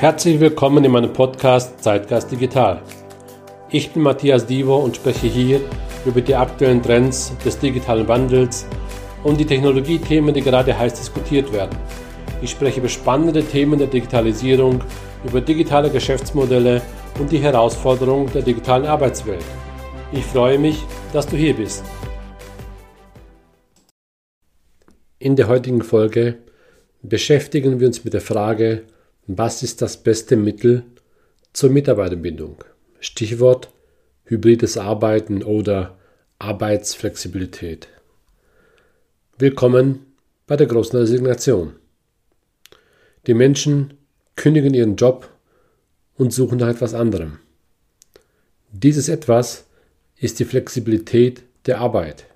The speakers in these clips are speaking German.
Herzlich willkommen in meinem Podcast Zeitgeist Digital. Ich bin Matthias Divo und spreche hier über die aktuellen Trends des digitalen Wandels und die Technologiethemen, die gerade heiß diskutiert werden. Ich spreche über spannende Themen der Digitalisierung, über digitale Geschäftsmodelle und die Herausforderungen der digitalen Arbeitswelt. Ich freue mich, dass du hier bist. In der heutigen Folge beschäftigen wir uns mit der Frage, was ist das beste Mittel zur Mitarbeiterbindung? Stichwort hybrides Arbeiten oder Arbeitsflexibilität. Willkommen bei der großen Resignation. Die Menschen kündigen ihren Job und suchen nach etwas anderem. Dieses etwas ist die Flexibilität der Arbeit.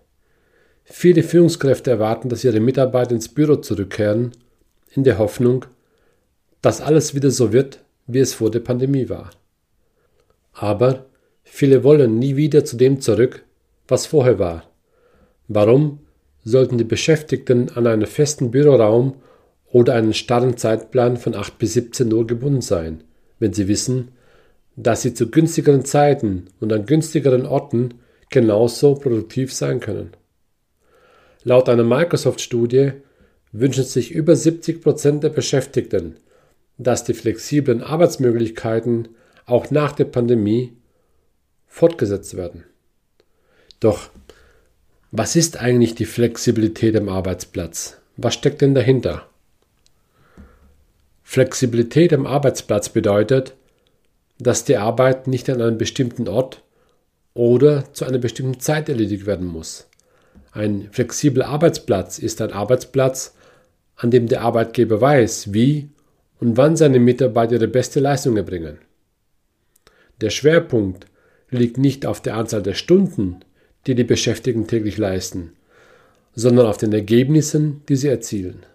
Viele Führungskräfte erwarten, dass ihre Mitarbeiter ins Büro zurückkehren, in der Hoffnung, dass alles wieder so wird, wie es vor der Pandemie war. Aber viele wollen nie wieder zu dem zurück, was vorher war. Warum sollten die Beschäftigten an einen festen Büroraum oder einen starren Zeitplan von 8 bis 17 Uhr gebunden sein, wenn sie wissen, dass sie zu günstigeren Zeiten und an günstigeren Orten genauso produktiv sein können? Laut einer Microsoft-Studie wünschen sich über 70 Prozent der Beschäftigten dass die flexiblen Arbeitsmöglichkeiten auch nach der Pandemie fortgesetzt werden. Doch was ist eigentlich die Flexibilität am Arbeitsplatz? Was steckt denn dahinter? Flexibilität am Arbeitsplatz bedeutet, dass die Arbeit nicht an einem bestimmten Ort oder zu einer bestimmten Zeit erledigt werden muss. Ein flexibler Arbeitsplatz ist ein Arbeitsplatz, an dem der Arbeitgeber weiß, wie und wann seine Mitarbeiter ihre beste Leistung erbringen. Der Schwerpunkt liegt nicht auf der Anzahl der Stunden, die die Beschäftigten täglich leisten, sondern auf den Ergebnissen, die sie erzielen.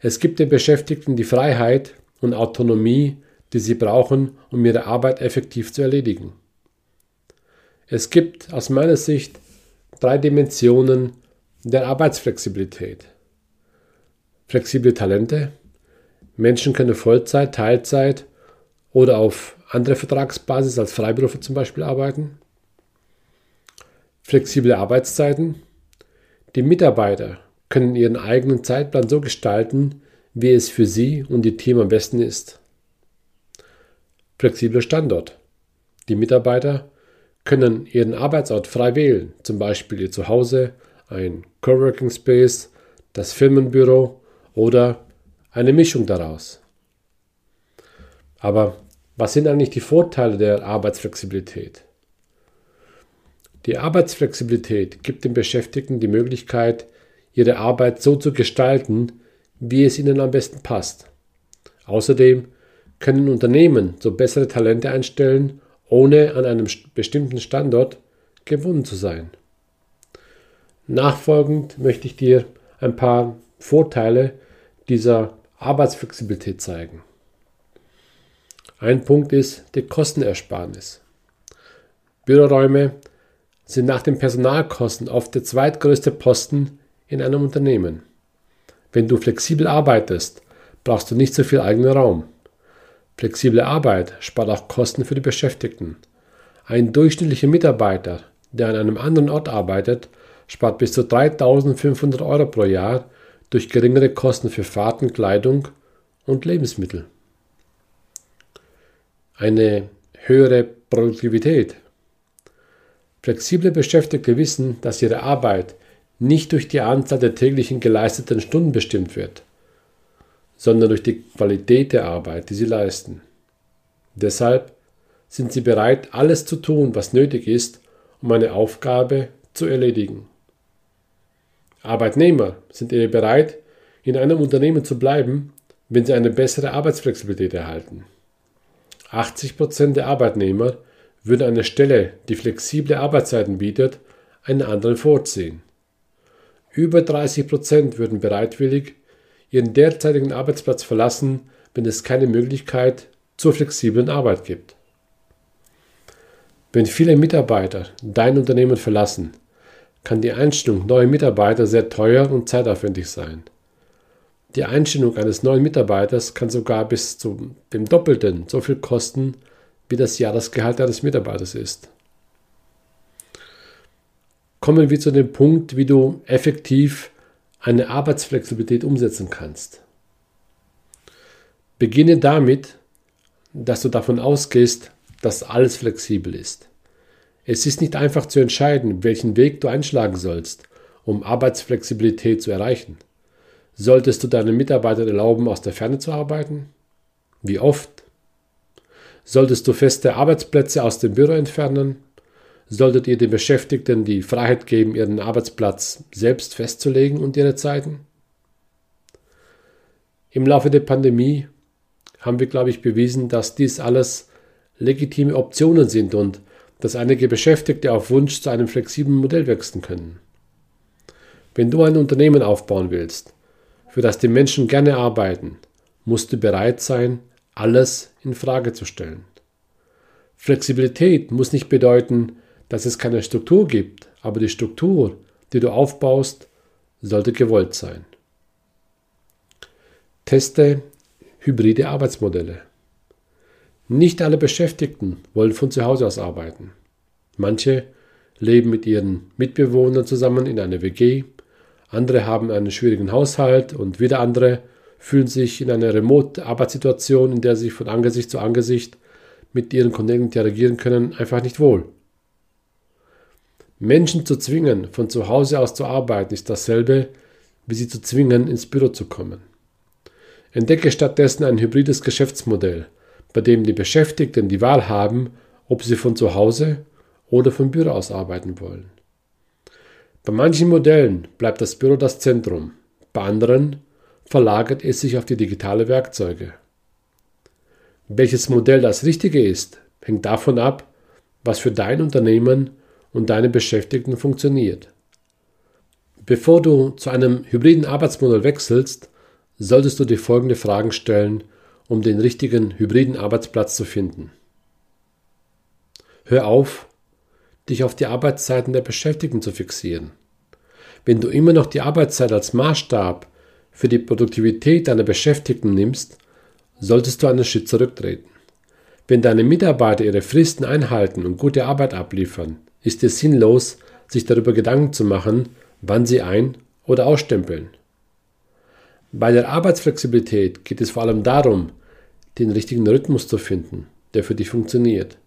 Es gibt den Beschäftigten die Freiheit und Autonomie, die sie brauchen, um ihre Arbeit effektiv zu erledigen. Es gibt aus meiner Sicht drei Dimensionen der Arbeitsflexibilität. Flexible Talente, Menschen können Vollzeit, Teilzeit oder auf andere Vertragsbasis als Freiberufer zum Beispiel arbeiten. Flexible Arbeitszeiten. Die Mitarbeiter können ihren eigenen Zeitplan so gestalten, wie es für sie und ihr Team am besten ist. Flexibler Standort. Die Mitarbeiter können ihren Arbeitsort frei wählen, zum Beispiel ihr Zuhause, ein Coworking Space, das Firmenbüro oder eine Mischung daraus. Aber was sind eigentlich die Vorteile der Arbeitsflexibilität? Die Arbeitsflexibilität gibt den Beschäftigten die Möglichkeit, ihre Arbeit so zu gestalten, wie es ihnen am besten passt. Außerdem können Unternehmen so bessere Talente einstellen, ohne an einem bestimmten Standort gebunden zu sein. Nachfolgend möchte ich dir ein paar Vorteile dieser Arbeitsflexibilität zeigen. Ein Punkt ist die Kostenersparnis. Büroräume sind nach den Personalkosten oft der zweitgrößte Posten in einem Unternehmen. Wenn du flexibel arbeitest, brauchst du nicht so viel eigenen Raum. Flexible Arbeit spart auch Kosten für die Beschäftigten. Ein durchschnittlicher Mitarbeiter, der an einem anderen Ort arbeitet, spart bis zu 3500 Euro pro Jahr durch geringere Kosten für Fahrten, Kleidung und Lebensmittel. Eine höhere Produktivität. Flexible Beschäftigte wissen, dass ihre Arbeit nicht durch die Anzahl der täglichen geleisteten Stunden bestimmt wird, sondern durch die Qualität der Arbeit, die sie leisten. Deshalb sind sie bereit, alles zu tun, was nötig ist, um eine Aufgabe zu erledigen. Arbeitnehmer sind eher bereit, in einem Unternehmen zu bleiben, wenn sie eine bessere Arbeitsflexibilität erhalten. 80% der Arbeitnehmer würden eine Stelle, die flexible Arbeitszeiten bietet, einen anderen vorziehen. Über 30% würden bereitwillig ihren derzeitigen Arbeitsplatz verlassen, wenn es keine Möglichkeit zur flexiblen Arbeit gibt. Wenn viele Mitarbeiter dein Unternehmen verlassen, kann die Einstellung neuer Mitarbeiter sehr teuer und zeitaufwendig sein. Die Einstellung eines neuen Mitarbeiters kann sogar bis zu dem Doppelten so viel kosten, wie das Jahresgehalt eines Mitarbeiters ist. Kommen wir zu dem Punkt, wie du effektiv eine Arbeitsflexibilität umsetzen kannst. Beginne damit, dass du davon ausgehst, dass alles flexibel ist. Es ist nicht einfach zu entscheiden, welchen Weg du einschlagen sollst, um Arbeitsflexibilität zu erreichen. Solltest du deinen Mitarbeitern erlauben, aus der Ferne zu arbeiten? Wie oft? Solltest du feste Arbeitsplätze aus dem Büro entfernen? Solltet ihr den Beschäftigten die Freiheit geben, ihren Arbeitsplatz selbst festzulegen und ihre Zeiten? Im Laufe der Pandemie haben wir, glaube ich, bewiesen, dass dies alles legitime Optionen sind und dass einige Beschäftigte auf Wunsch zu einem flexiblen Modell wechseln können. Wenn du ein Unternehmen aufbauen willst, für das die Menschen gerne arbeiten, musst du bereit sein, alles in Frage zu stellen. Flexibilität muss nicht bedeuten, dass es keine Struktur gibt, aber die Struktur, die du aufbaust, sollte gewollt sein. Teste hybride Arbeitsmodelle. Nicht alle Beschäftigten wollen von zu Hause aus arbeiten. Manche leben mit ihren Mitbewohnern zusammen in einer WG, andere haben einen schwierigen Haushalt und wieder andere fühlen sich in einer Remote-Arbeitssituation, in der sie von Angesicht zu Angesicht mit ihren Kollegen interagieren können, einfach nicht wohl. Menschen zu zwingen, von zu Hause aus zu arbeiten, ist dasselbe, wie sie zu zwingen, ins Büro zu kommen. Entdecke stattdessen ein hybrides Geschäftsmodell, bei dem die Beschäftigten die Wahl haben, ob sie von zu Hause oder vom Büro aus arbeiten wollen. Bei manchen Modellen bleibt das Büro das Zentrum, bei anderen verlagert es sich auf die digitale Werkzeuge. Welches Modell das richtige ist, hängt davon ab, was für dein Unternehmen und deine Beschäftigten funktioniert. Bevor du zu einem hybriden Arbeitsmodell wechselst, solltest du dir folgende Fragen stellen, um den richtigen hybriden Arbeitsplatz zu finden. Hör auf, dich auf die Arbeitszeiten der Beschäftigten zu fixieren. Wenn du immer noch die Arbeitszeit als Maßstab für die Produktivität deiner Beschäftigten nimmst, solltest du einen Schritt zurücktreten. Wenn deine Mitarbeiter ihre Fristen einhalten und gute Arbeit abliefern, ist es sinnlos, sich darüber Gedanken zu machen, wann sie ein- oder ausstempeln. Bei der Arbeitsflexibilität geht es vor allem darum, den richtigen Rhythmus zu finden, der für dich funktioniert.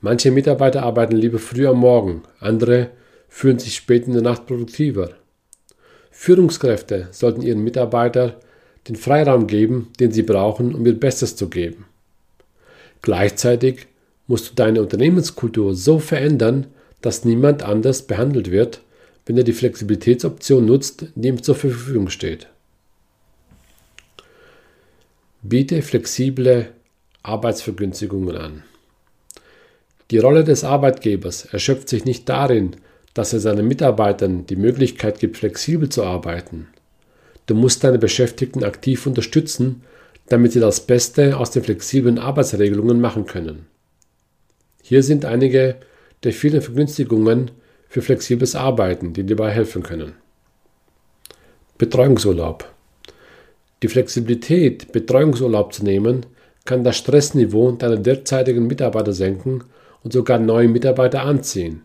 Manche Mitarbeiter arbeiten lieber früh am Morgen, andere fühlen sich spät in der Nacht produktiver. Führungskräfte sollten ihren Mitarbeitern den Freiraum geben, den sie brauchen, um ihr Bestes zu geben. Gleichzeitig musst du deine Unternehmenskultur so verändern, dass niemand anders behandelt wird, wenn er die Flexibilitätsoption nutzt, die ihm zur Verfügung steht. Biete flexible Arbeitsvergünstigungen an. Die Rolle des Arbeitgebers erschöpft sich nicht darin, dass er seinen Mitarbeitern die Möglichkeit gibt, flexibel zu arbeiten. Du musst deine Beschäftigten aktiv unterstützen, damit sie das Beste aus den flexiblen Arbeitsregelungen machen können. Hier sind einige der vielen Vergünstigungen für flexibles Arbeiten, die dir dabei helfen können. Betreuungsurlaub. Die Flexibilität, Betreuungsurlaub zu nehmen, kann das Stressniveau deiner derzeitigen Mitarbeiter senken und sogar neue Mitarbeiter anziehen.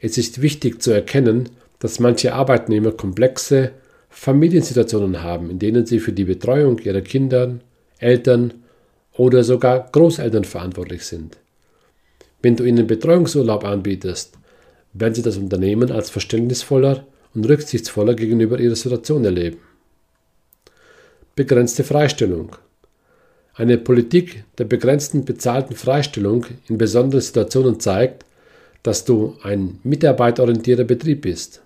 Es ist wichtig zu erkennen, dass manche Arbeitnehmer komplexe Familiensituationen haben, in denen sie für die Betreuung ihrer Kinder, Eltern oder sogar Großeltern verantwortlich sind. Wenn du ihnen Betreuungsurlaub anbietest, werden sie das Unternehmen als verständnisvoller und rücksichtsvoller gegenüber ihrer Situation erleben. Begrenzte Freistellung. Eine Politik der begrenzten bezahlten Freistellung in besonderen Situationen zeigt, dass du ein mitarbeiterorientierter Betrieb bist.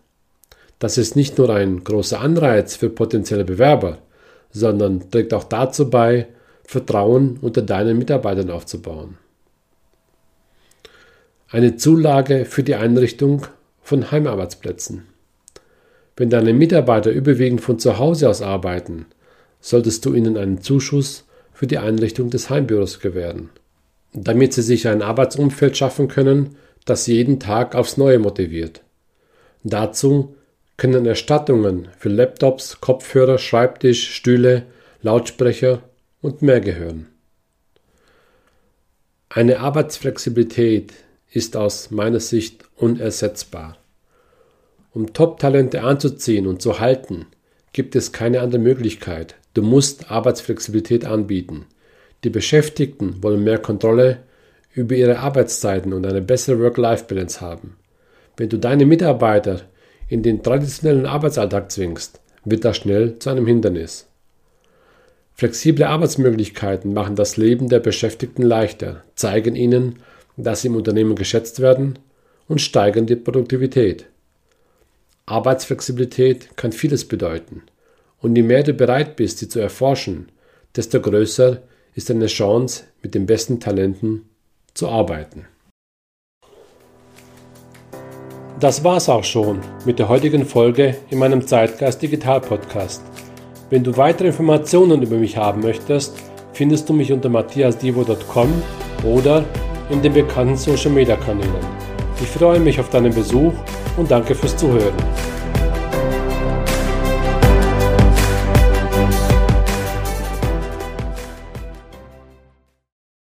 Das ist nicht nur ein großer Anreiz für potenzielle Bewerber, sondern trägt auch dazu bei, Vertrauen unter deinen Mitarbeitern aufzubauen. Eine Zulage für die Einrichtung von Heimarbeitsplätzen. Wenn deine Mitarbeiter überwiegend von zu Hause aus arbeiten, solltest du ihnen einen Zuschuss für die Einrichtung des Heimbüros gewähren, damit sie sich ein Arbeitsumfeld schaffen können, das jeden Tag aufs Neue motiviert. Dazu können Erstattungen für Laptops, Kopfhörer, Schreibtisch, Stühle, Lautsprecher und mehr gehören. Eine Arbeitsflexibilität ist aus meiner Sicht unersetzbar. Um Top-Talente anzuziehen und zu halten, gibt es keine andere Möglichkeit. Du musst Arbeitsflexibilität anbieten. Die Beschäftigten wollen mehr Kontrolle über ihre Arbeitszeiten und eine bessere Work-Life-Balance haben. Wenn du deine Mitarbeiter in den traditionellen Arbeitsalltag zwingst, wird das schnell zu einem Hindernis. Flexible Arbeitsmöglichkeiten machen das Leben der Beschäftigten leichter, zeigen ihnen, dass sie im Unternehmen geschätzt werden und steigern die Produktivität. Arbeitsflexibilität kann vieles bedeuten. Und je mehr du bereit bist, sie zu erforschen, desto größer ist deine Chance, mit den besten Talenten zu arbeiten. Das war's auch schon mit der heutigen Folge in meinem Zeitgeist Digital Podcast. Wenn du weitere Informationen über mich haben möchtest, findest du mich unter matthiasdivo.com oder in den bekannten Social Media Kanälen. Ich freue mich auf deinen Besuch und danke fürs Zuhören.